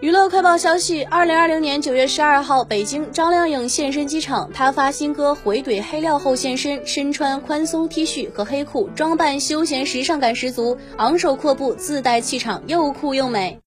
娱乐快报消息二零二零年九月十二号北京张靓颖现身机场她发新歌回怼黑料后现身身穿宽松 t 恤和黑裤装扮休闲时尚感十足昂首阔步自带气场又酷又美。